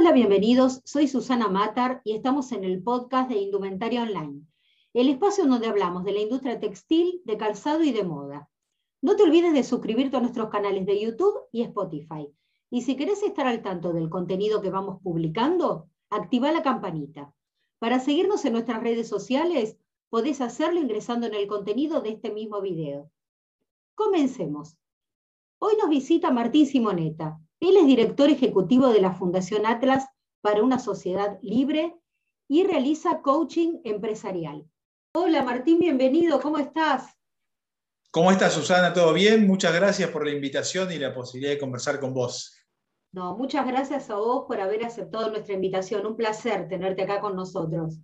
Hola, bienvenidos. Soy Susana Matar y estamos en el podcast de Indumentaria Online, el espacio donde hablamos de la industria textil, de calzado y de moda. No te olvides de suscribirte a nuestros canales de YouTube y Spotify. Y si querés estar al tanto del contenido que vamos publicando, activa la campanita. Para seguirnos en nuestras redes sociales, podés hacerlo ingresando en el contenido de este mismo video. Comencemos. Hoy nos visita Martín Simoneta. Él es director ejecutivo de la Fundación Atlas para una sociedad libre y realiza coaching empresarial. Hola Martín, bienvenido, ¿cómo estás? ¿Cómo estás Susana? ¿Todo bien? Muchas gracias por la invitación y la posibilidad de conversar con vos. No, muchas gracias a vos por haber aceptado nuestra invitación. Un placer tenerte acá con nosotros.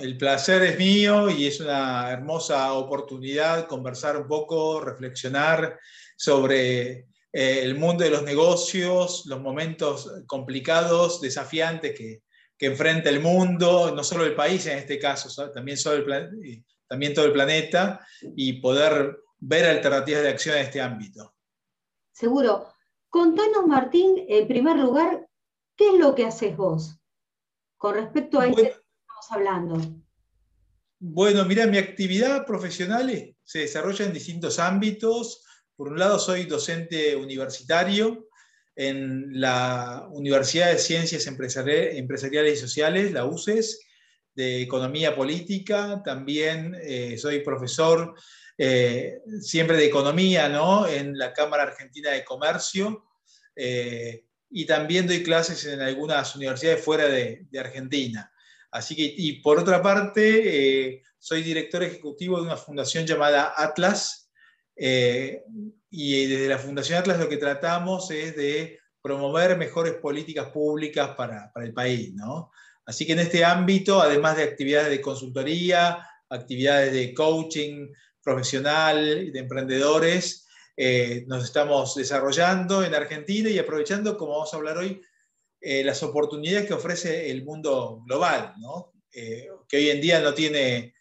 El placer es mío y es una hermosa oportunidad conversar un poco, reflexionar sobre eh, el mundo de los negocios, los momentos complicados, desafiantes que, enfrenta el mundo, no solo el país en este caso, también, también todo el planeta, y poder ver alternativas de acción en este ámbito. Seguro. Contanos, Martín, en primer lugar, ¿qué es lo que haces vos con respecto a esto que estamos hablando? Bueno, mira, mi actividad profesional se desarrolla en distintos ámbitos. Por un lado, soy docente universitario en la Universidad de Ciencias Empresariales y Sociales, la UCES, de Economía Política. También eh, soy profesor eh, siempre de Economía ¿no? en la Cámara Argentina de Comercio. Eh, y también doy clases en algunas universidades fuera de, Argentina. Así que, y por otra parte, soy director ejecutivo de una fundación llamada Atlas, eh, y desde la Fundación Atlas lo que tratamos es de promover mejores políticas públicas para, el país. ¿no? Así que en este ámbito, además de actividades de consultoría, actividades de coaching profesional, de emprendedores, eh, nos estamos desarrollando en Argentina y aprovechando, como vamos a hablar hoy, eh, las oportunidades que ofrece el mundo global, ¿no? que hoy en día no tiene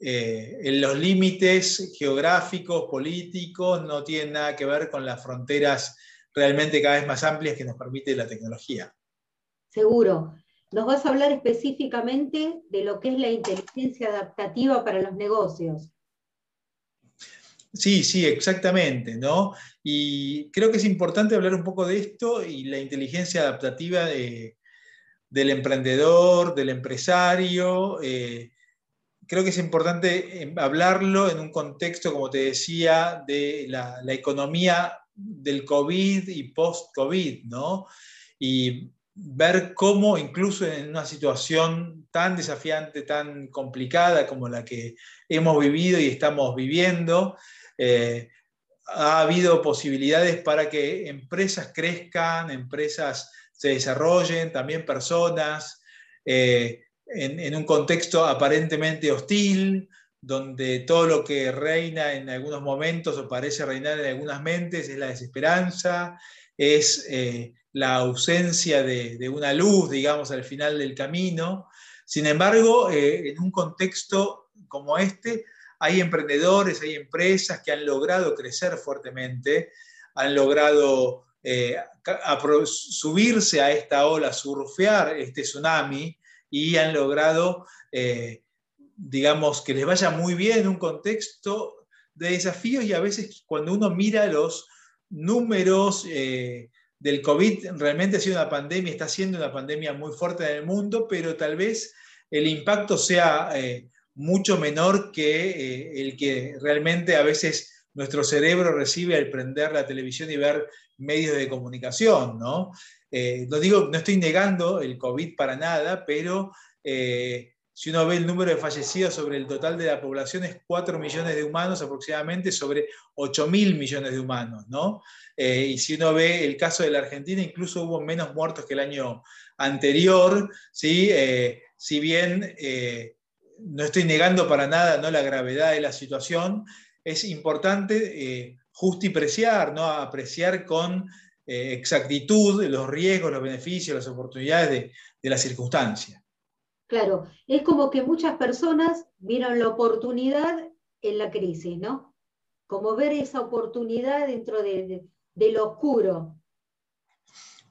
eh, en los límites geográficos, políticos, no tiene nada que ver con las fronteras realmente cada vez más amplias que nos permite la tecnología. Seguro. Nos vas a hablar específicamente de lo que es la inteligencia adaptativa para los negocios. Sí, sí, exactamente, ¿no? Y creo que es importante hablar un poco de esto y la inteligencia adaptativa del emprendedor, del empresario, eh, creo que es importante eh, hablarlo en un contexto, como te decía, de la, economía del COVID y post-COVID, ¿no? Y ver cómo incluso en una situación tan desafiante, tan complicada como la que hemos vivido y estamos viviendo, eh, ha habido posibilidades para que empresas crezcan, empresas se desarrollen, también personas. Eh, en, un contexto aparentemente hostil, donde todo lo que reina en algunos momentos o parece reinar en algunas mentes es la desesperanza, es eh, la ausencia de, una luz, digamos, al final del camino. Sin embargo, eh, en un contexto como este, hay emprendedores, hay empresas que han logrado crecer fuertemente, han logrado eh, subirse a esta ola, surfear este tsunami, y han logrado, eh, digamos, que les vaya muy bien en un contexto de desafíos y a veces cuando uno mira los números eh, del COVID, realmente ha sido una pandemia, está siendo una pandemia muy fuerte en el mundo, pero tal vez el impacto sea eh, mucho menor que el que realmente a veces nuestro cerebro recibe al prender la televisión y ver medios de comunicación, ¿no? Eh, no digo, no estoy negando el COVID para nada, pero eh, si uno ve el número de fallecidos sobre el total de la población es 4 millones de humanos aproximadamente sobre 8 mil millones de humanos, ¿no? Eh, y si uno ve el caso de la Argentina, incluso hubo menos muertos que el año anterior, ¿sí? si bien no estoy negando para nada ¿no? la gravedad de la situación, es importante justipreciar, ¿no? apreciar con eh, exactitud los riesgos, los beneficios, las oportunidades de, de la circunstancia. Claro, es como que muchas personas vieron la oportunidad en la crisis, ¿no? Como ver esa oportunidad dentro de, lo oscuro.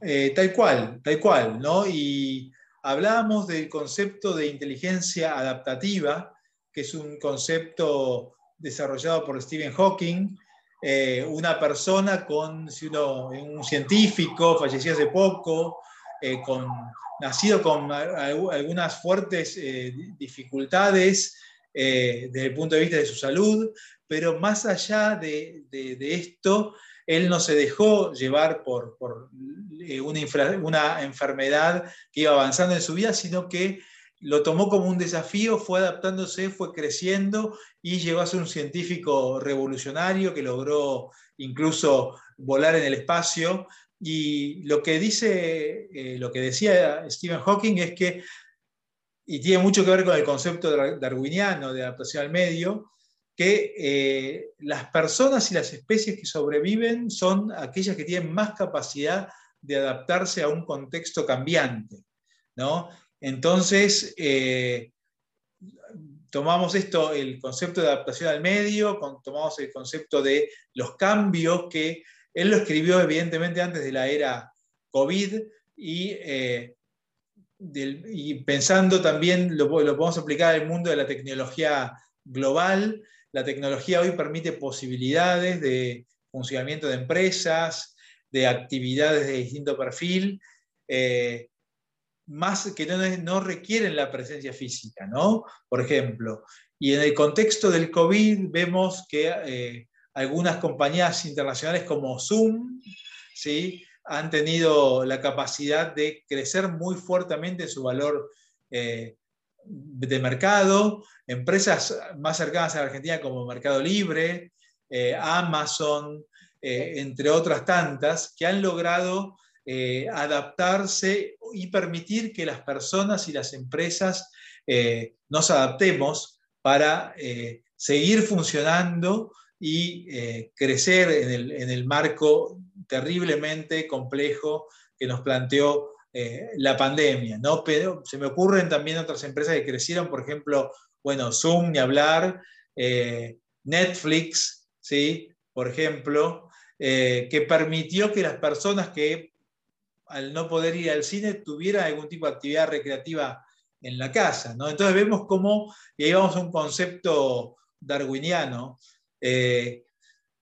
Eh, tal cual, tal cual, ¿no? Y hablábamos del concepto de inteligencia adaptativa, que es un concepto desarrollado por Stephen Hawking, eh, una persona con, si uno, un científico, fallecido hace poco, eh, con, nacido con algunas fuertes dificultades desde el punto de vista de su salud, pero más allá de, esto, él no se dejó llevar por, eh, una, enfermedad que iba avanzando en su vida, sino que lo tomó como un desafío, fue adaptándose, fue creciendo y llegó a ser un científico revolucionario que logró incluso volar en el espacio. Y lo que dice, eh, lo que decía Stephen Hawking es que, y tiene mucho que ver con el concepto darwiniano de adaptación al medio, que eh, las personas y las especies que sobreviven son aquellas que tienen más capacidad de adaptarse a un contexto cambiante. ¿no? Entonces, eh, tomamos esto, el concepto de adaptación al medio, tomamos el concepto de los cambios que él lo escribió evidentemente antes de la era COVID y, eh, pensando también, lo, lo podemos aplicar al mundo de la tecnología global, la tecnología hoy permite posibilidades de funcionamiento de empresas, de actividades de distinto perfil, eh, más que no, requieren la presencia física, ¿no? Por ejemplo, y en el contexto del COVID vemos que eh, algunas compañías internacionales como Zoom, ¿sí? han tenido la capacidad de crecer muy fuertemente su valor eh, de mercado, empresas más cercanas a la Argentina como Mercado Libre, eh, Amazon, eh, entre otras tantas, que han logrado eh, adaptarse y permitir que las personas y las empresas nos adaptemos para seguir funcionando y crecer en el, en el marco terriblemente complejo que nos planteó eh, la pandemia, ¿no? Pero se me ocurren también otras empresas que crecieron, por ejemplo, bueno, Zoom, ni hablar, eh, Netflix, ¿sí? Por ejemplo, eh, que permitió que las personas que al no poder ir al cine tuvieran algún tipo de actividad recreativa en la casa, ¿no? Entonces vemos cómo, y ahí vamos a un concepto darwiniano,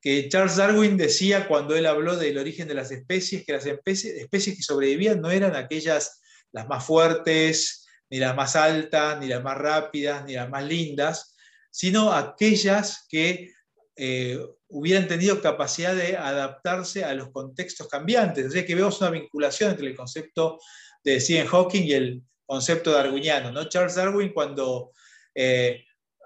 que Charles Darwin decía cuando él habló del origen de las especies, que las especies, especies que sobrevivían no eran aquellas las más fuertes, ni las más altas, ni las más rápidas, ni las más lindas, sino aquellas que eh, hubieran tenido capacidad de adaptarse a los contextos cambiantes. O sea que vemos una vinculación entre el concepto de Stephen Hawking y el concepto darwiniano. ¿no? Charles Darwin cuando eh,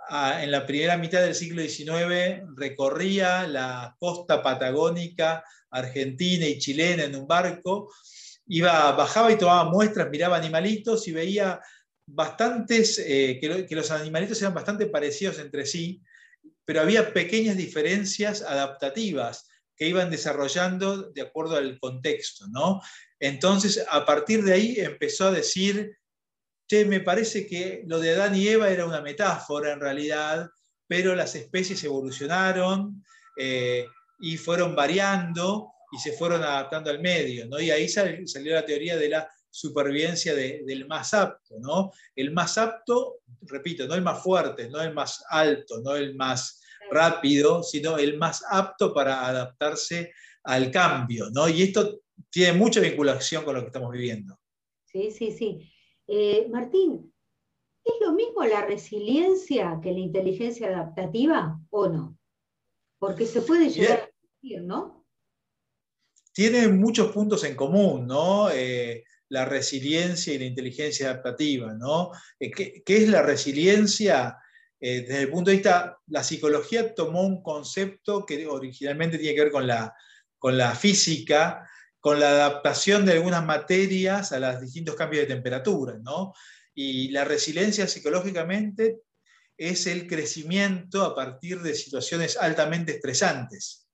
en la primera mitad del siglo XIX recorría la costa patagónica argentina y chilena en un barco, iba, bajaba y tomaba muestras, miraba animalitos y veía bastantes, eh, que, los animalitos eran bastante parecidos entre sí, pero había pequeñas diferencias adaptativas que iban desarrollando de acuerdo al contexto. ¿no? Entonces, a partir de ahí empezó a decir che, me parece que lo de Adán y Eva era una metáfora en realidad, pero las especies evolucionaron eh, y fueron variando y se fueron adaptando al medio, ¿no? Y ahí salió la teoría de la supervivencia del más apto, ¿no? El más apto, repito, no el más fuerte, no el más alto, no el más rápido, sino el más apto para adaptarse al cambio, ¿no? Y esto tiene mucha vinculación con lo que estamos viviendo. Sí, sí, sí. Eh, Martín, ¿es lo mismo la resiliencia que la inteligencia adaptativa o no? Porque se puede llegar a decir, ¿no? Tiene muchos puntos en común, ¿no? Eh, la resiliencia y la inteligencia adaptativa, ¿no? Eh, ¿qué, es la resiliencia? desde el punto de vista, la psicología tomó un concepto que originalmente tiene que ver con la, con la física, con la adaptación de algunas materias a los distintos cambios de temperatura. ¿no? Y la resiliencia psicológicamente es el crecimiento a partir de situaciones altamente estresantes,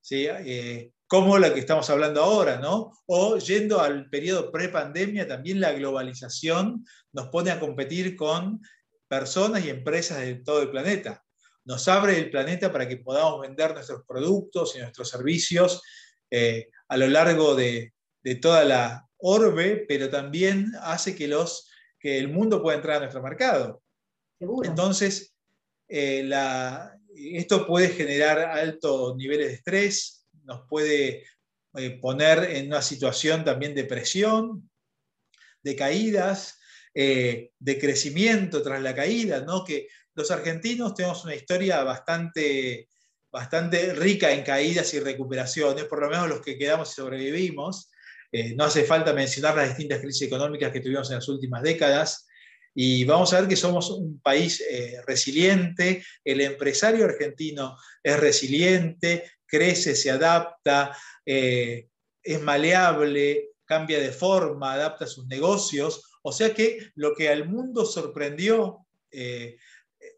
¿sí? Eh, como la que estamos hablando ahora, ¿no? O yendo al periodo pre-pandemia, también la globalización nos pone a competir con personas y empresas de todo el planeta. Nos abre el planeta para que podamos vender nuestros productos y nuestros servicios eh, a lo largo de, de toda la orbe, pero también hace que, los, que el mundo pueda entrar a nuestro mercado. Entonces, eh, esto puede generar altos niveles de estrés, nos puede eh, poner en una situación también de presión, de caídas, eh, de crecimiento tras la caída, ¿no? que los argentinos tenemos una historia bastante, bastante rica en caídas y recuperaciones, por lo menos los que quedamos y sobrevivimos. Eh, no hace falta mencionar las distintas crisis económicas que tuvimos en las últimas décadas. Y vamos a ver que somos un país resiliente, el empresario argentino es resiliente, crece, se adapta, eh, es maleable, cambia de forma, adapta sus negocios. O sea que lo que al mundo sorprendió eh,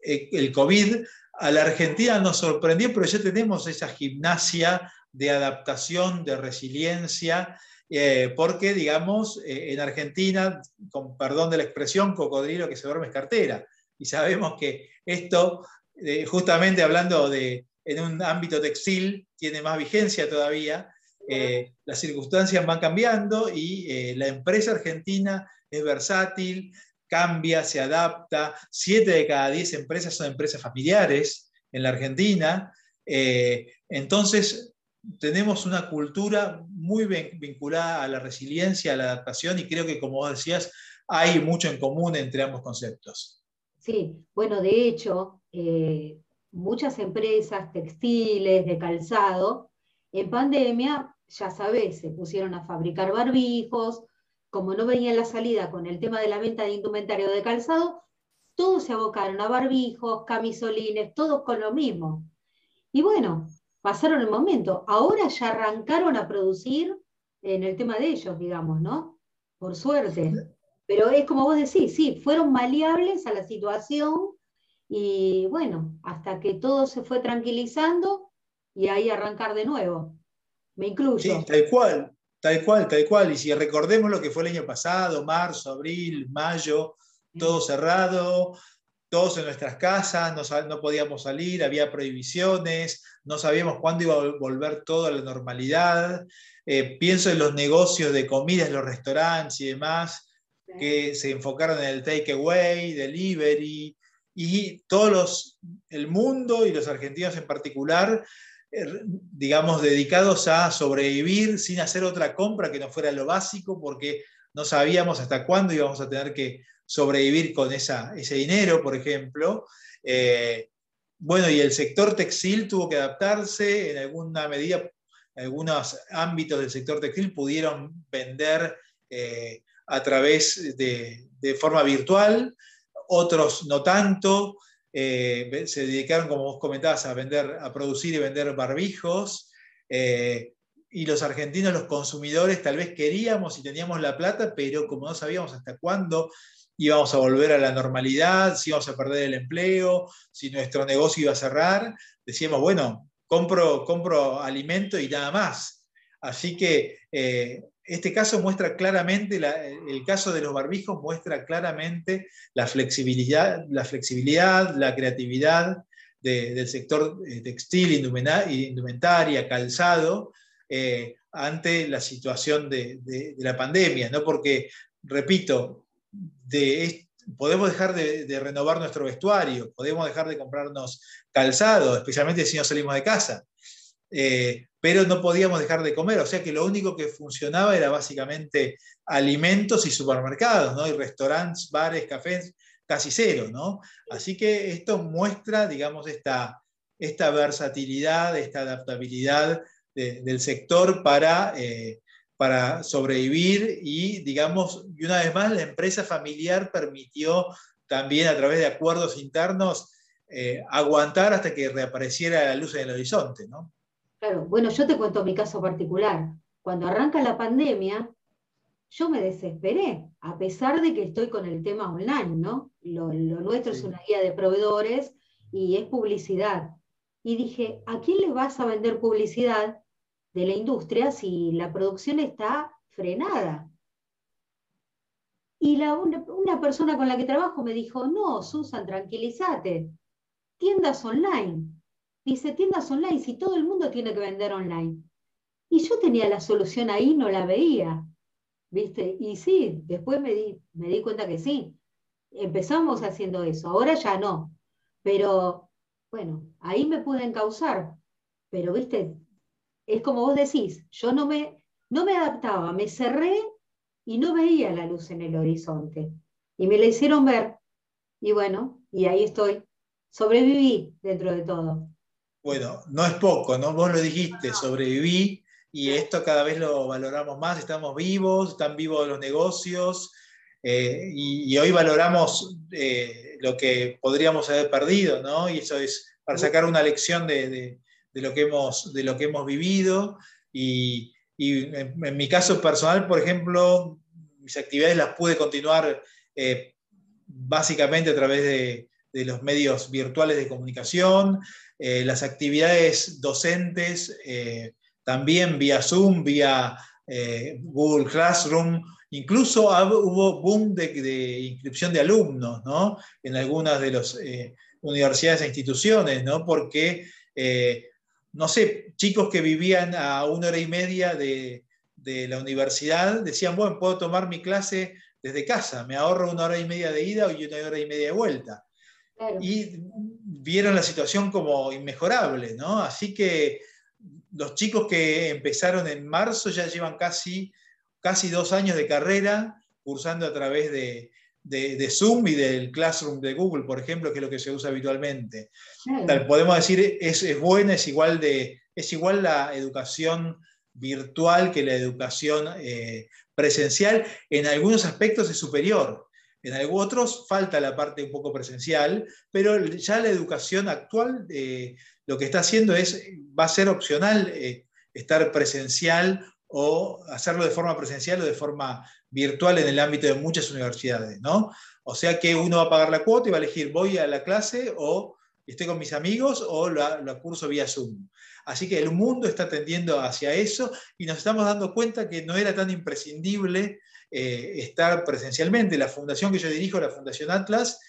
eh, el COVID, a la Argentina nos sorprendió, pero ya tenemos esa gimnasia de adaptación, de resiliencia, porque, digamos, en Argentina, con perdón de la expresión, cocodrilo que se duerme es cartera. Y sabemos que esto, justamente hablando de, en un ámbito textil tiene más vigencia todavía. Eh, las circunstancias van cambiando y eh, la empresa argentina es versátil, cambia, se adapta. Siete de cada diez empresas son empresas familiares en la Argentina. Eh, entonces, tenemos una cultura muy vinculada a la resiliencia, a la adaptación y creo que, como vos decías, hay mucho en común entre ambos conceptos. Sí, bueno, de hecho, muchas empresas textiles, de calzado, en pandemia, ya sabes, se pusieron a fabricar barbijos, como no veían la salida con el tema de la venta de indumentario de calzado, todos se abocaron a barbijos, camisolines, todos con lo mismo. Y bueno, pasaron el momento. Ahora ya arrancaron a producir en el tema de ellos, digamos, ¿no? Por suerte. Pero es como vos decís, sí, fueron maleables a la situación y bueno, hasta que todo se fue tranquilizando y ahí arrancar de nuevo. Me incluyo. Sí, tal cual, tal cual, tal cual. Y si recordemos lo que fue el año pasado, marzo, abril, mayo, todo cerrado, todos en nuestras casas, no, no, podíamos salir, había prohibiciones, no sabíamos cuándo iba a volver todo a la normalidad. Eh, pienso en los negocios de comidas, los restaurantes y demás, que se enfocaron en el takeaway, delivery, y todos los, el mundo y los argentinos en particular, eh, digamos, dedicados a sobrevivir sin hacer otra compra que no fuera lo básico, porque no sabíamos hasta cuándo íbamos a tener que sobrevivir con esa, ese dinero, por ejemplo. Eh, bueno, y el sector textil tuvo que adaptarse en alguna medida, algunos ámbitos del sector textil pudieron vender eh, a través de, de forma virtual, otros no tanto, eh, se dedicaron, como vos comentabas, a, vender, a producir y vender barbijos, eh, y los argentinos, los consumidores, tal vez queríamos y teníamos la plata, pero como no sabíamos hasta cuándo íbamos a volver a la normalidad, si íbamos a perder el empleo, si nuestro negocio iba a cerrar, decíamos, bueno, compro, compro alimento y nada más. Así que eh, este caso muestra claramente, el caso de los barbijos muestra claramente la flexibilidad, la, flexibilidad, la creatividad del sector eh, textil, indumentaria, calzado, eh, ante la situación de, la pandemia, ¿no? Porque, repito, podemos dejar de, renovar nuestro vestuario, podemos dejar de comprarnos calzado, especialmente si no salimos de casa. Eh, pero no podíamos dejar de comer, o sea que lo único que funcionaba era básicamente alimentos y supermercados, ¿no? y restaurantes, bares, cafés, casi cero. ¿no? Así que esto muestra, digamos, esta, esta versatilidad, esta adaptabilidad del sector para, eh, para sobrevivir y, digamos, y una vez más, la empresa familiar permitió también a través de acuerdos internos eh, aguantar hasta que reapareciera la luz en el horizonte. ¿no? Claro, bueno, yo te cuento mi caso particular. Cuando arranca la pandemia, yo me desesperé, a pesar de que estoy con el tema online, ¿no? Lo, nuestro es una guía de proveedores y es publicidad. Y dije, ¿a quién le vas a vender publicidad de la industria si la producción está frenada? Y una, persona con la que trabajo me dijo, no, Susan, tranquilízate, tiendas online. Dice, tiendas online, si todo el mundo tiene que vender online. Y yo tenía la solución ahí, no la veía, ¿viste? Y sí, después me di, me di cuenta que sí. Empezamos haciendo eso, ahora ya no. Pero bueno, ahí me pude encauzar. Pero, ¿viste? Es como vos decís, yo no me, no me adaptaba, me cerré y no veía la luz en el horizonte. Y me la hicieron ver. Y bueno, y ahí estoy. Sobreviví dentro de todo. Bueno, no es poco, ¿no? Vos lo dijiste, sobreviví y esto cada vez lo valoramos más, estamos vivos, están vivos los negocios eh, y, hoy valoramos eh, lo que podríamos haber perdido, ¿no? Y eso es para sacar una lección de, lo, que hemos, de lo que hemos vivido y, en, mi caso personal, por ejemplo, mis actividades las pude continuar eh, básicamente a través de, los medios virtuales de comunicación, eh, las actividades docentes eh, también vía Zoom, vía Google Classroom, incluso hubo boom de, inscripción de alumnos en algunas de las universidades e instituciones, ¿no? porque no sé, chicos que vivían a una hora y media de, la universidad decían, bueno, puedo tomar mi clase desde casa, me ahorro una hora y media de ida y una hora y media de vuelta. Y vieron la situación como inmejorable, ¿no? Así que los chicos que empezaron en marzo ya llevan casi, casi dos años de carrera cursando a través de, de, Zoom y del Classroom de Google, por ejemplo, que es lo que se usa habitualmente. podemos decir, es, es buena, es igual, de, es igual la educación virtual que la educación eh, presencial. En algunos aspectos es superior. En algunos otros falta la parte un poco presencial, pero ya la educación actual eh, lo que está haciendo es, va a ser opcional eh, estar presencial o hacerlo de forma presencial o de forma virtual en el ámbito de muchas universidades, ¿no? O sea que uno va a pagar la cuota y va a elegir, voy a la clase o estoy con mis amigos o la, curso vía Zoom. Así que el mundo está tendiendo hacia eso y nos estamos dando cuenta que no era tan imprescindible eh, estar presencialmente. La fundación que yo dirijo, la Fundación Atlas,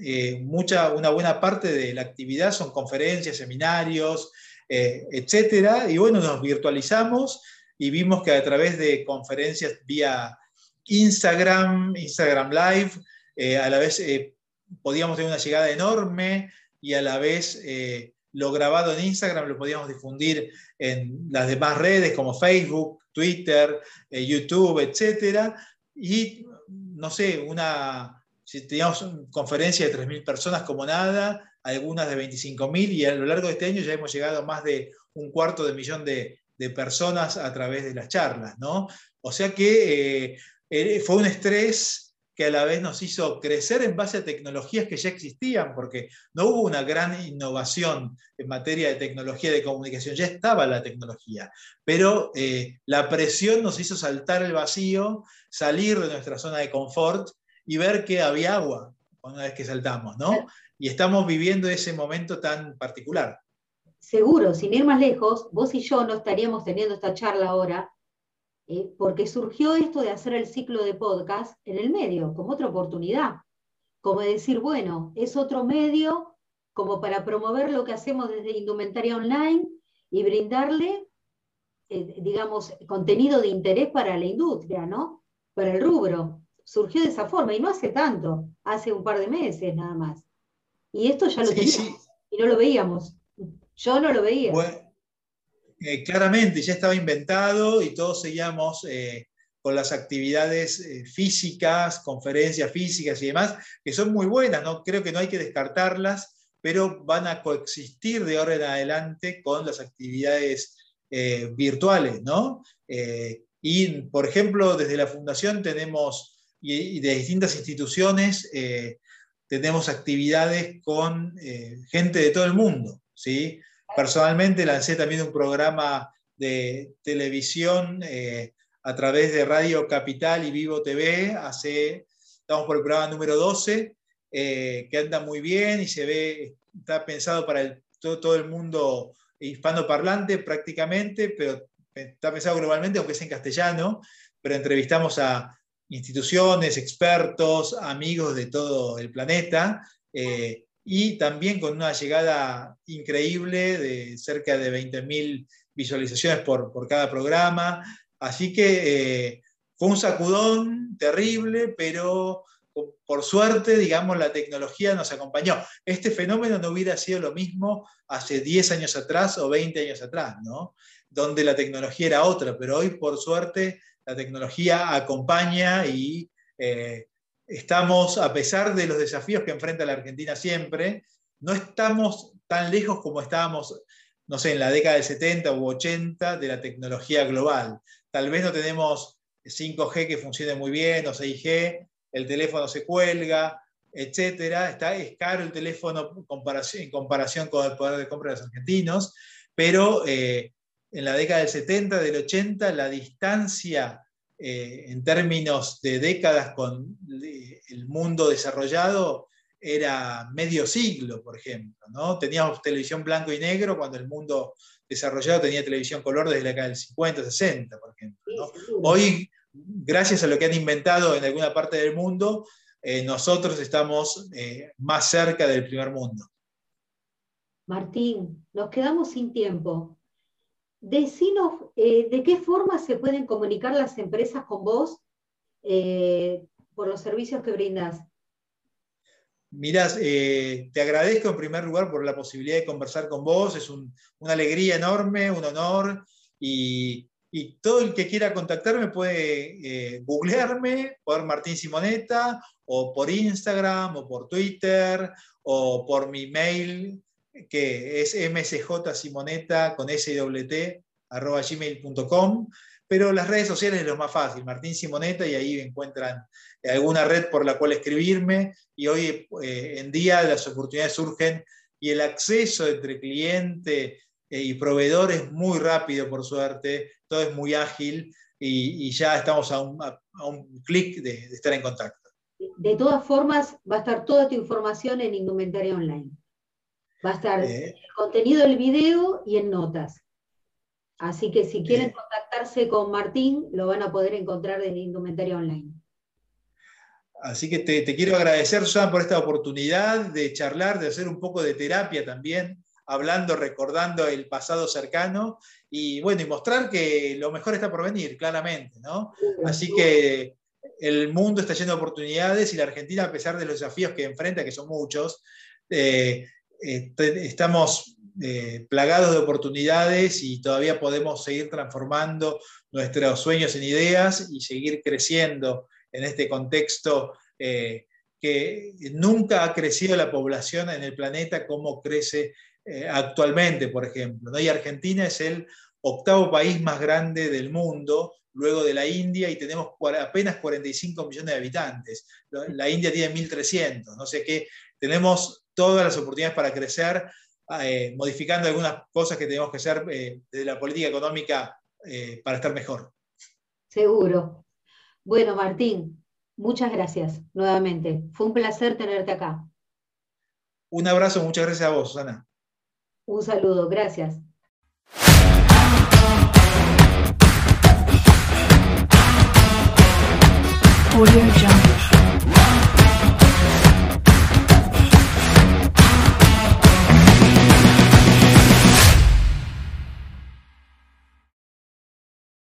eh, mucha, una buena parte de la actividad son conferencias, seminarios, eh, etcétera. Y bueno, nos virtualizamos y vimos que a través de conferencias vía Instagram, Instagram Live, eh, a la vez podíamos tener una llegada enorme y a la vez lo grabado en Instagram lo podíamos difundir en las demás redes como Facebook, Twitter, YouTube, etc. Y no sé, una, si teníamos una conferencia de 3.000 personas como nada, algunas de 25.000 y a lo largo de este año ya hemos llegado a más de un cuarto de millón de, de personas a través de las charlas, ¿no? O sea que eh, fue un estrés que a la vez nos hizo crecer en base a tecnologías que ya existían, porque no hubo una gran innovación en materia de tecnología de comunicación, ya estaba la tecnología, pero eh, la presión nos hizo saltar el vacío, salir de nuestra zona de confort y ver que había agua una vez que saltamos, ¿no? Y estamos viviendo ese momento tan particular seguro, sin ir más lejos, vos y yo no estaríamos teniendo esta charla ahora, eh, porque surgió esto de hacer el ciclo de podcast en el medio, como otra oportunidad, como decir, bueno, es otro medio como para promover lo que hacemos desde Indumentaria Online y brindarle, eh, digamos, contenido de interés para la industria, ¿no? Para el rubro. Surgió de esa forma y no hace tanto, hace un par de meses nada más. Y esto ya lo teníamos y no lo veíamos. Yo no lo veía. Eh, claramente, ya estaba inventado y todos seguíamos eh, con las actividades eh, físicas, conferencias físicas y demás, que son muy buenas, ¿no? creo que no hay que descartarlas, pero van a coexistir de ahora en adelante con las actividades virtuales. ¿no? y, por ejemplo, desde la Fundación tenemos, y, de distintas instituciones, tenemos actividades con gente de todo el mundo. ¿sí? Personalmente lancé también un programa de televisión eh, a través de Radio Capital y Vivo TV. Hace, estamos por el programa número 12, eh, que anda muy bien y se ve, está pensado para todo, el mundo hispanoparlante prácticamente, pero está pensado globalmente, aunque es en castellano, pero entrevistamos a instituciones, expertos, amigos de todo el planeta. Eh, y también con una llegada increíble de cerca de 20.000 visualizaciones por, cada programa. Así que eh, fue un sacudón terrible, pero por suerte, digamos, la tecnología nos acompañó. Este fenómeno no hubiera sido lo mismo hace 10 años atrás o 20 años atrás, ¿no? Donde la tecnología era otra, pero hoy, por suerte, la tecnología acompaña y eh, estamos, a pesar de los desafíos que enfrenta la Argentina siempre, no estamos tan lejos como estábamos, no sé, en la década del 70 u 80 de la tecnología global. Tal vez no tenemos 5G que funcione muy bien o 6G, el teléfono se cuelga, etcétera. Está, es caro el teléfono en comparación, con el poder de compra de los argentinos, pero eh, en la década del 70, del 80, la distancia eh, en términos de décadas con el mundo desarrollado era medio siglo, por ejemplo. ¿no? Teníamos televisión blanco y negro cuando el mundo desarrollado tenía televisión color desde la década del 50, 60, por ejemplo. Hoy gracias a lo que han inventado en alguna parte del mundo, eh, nosotros estamos eh, más cerca del primer mundo. Martín, nos quedamos sin tiempo. Decinos eh, de qué forma se pueden comunicar las empresas con vos por los servicios que brindas. Mirás, te agradezco en primer lugar por la posibilidad de conversar con vos, es una alegría enorme, un honor y todo el que quiera contactarme puede eh, googlearme por Martín Simoneta o por Instagram o por Twitter o por mi mail que es mcjsimoneta con swt arroba gmail.com pero las redes sociales es lo más fácil, Martín Simoneta, y ahí encuentran alguna red por la cual escribirme, y hoy eh, en día las oportunidades surgen y el acceso entre cliente eh, y proveedor es muy rápido, por suerte, todo es muy ágil y, ya estamos a un, clic de, estar en contacto. De todas formas, va a estar toda tu información en Indumentaria Online. Va a estar eh. el contenido del video y en notas. Así que si quieren contactarse con Martín, lo van a poder encontrar en Indumentaria Online. Así que te, te quiero agradecer, Susana, por esta oportunidad de charlar, de hacer un poco de terapia también hablando, recordando el pasado cercano y bueno, y mostrar que lo mejor está por venir, claramente, ¿no? Así que el mundo está lleno de oportunidades y la Argentina, a pesar de los desafíos que enfrenta, que son muchos, eh, estamos eh, plagados de oportunidades y todavía podemos seguir transformando nuestros sueños en ideas y seguir creciendo en este contexto eh, que nunca ha crecido la población en el planeta como crece eh, actualmente, por ejemplo. ¿no? Y Argentina es el octavo país más grande del mundo, luego de la India, y tenemos apenas 45 millones de habitantes. La India tiene 1.300, no sé qué. Tenemos todas las oportunidades para crecer, eh, modificando algunas cosas que tenemos que hacer eh, desde la política económica para estar mejor. Seguro. Bueno, Martín, muchas gracias nuevamente. Fue un placer tenerte acá. Un abrazo, muchas gracias a vos, Susana. Un saludo, gracias. Audio Jungle.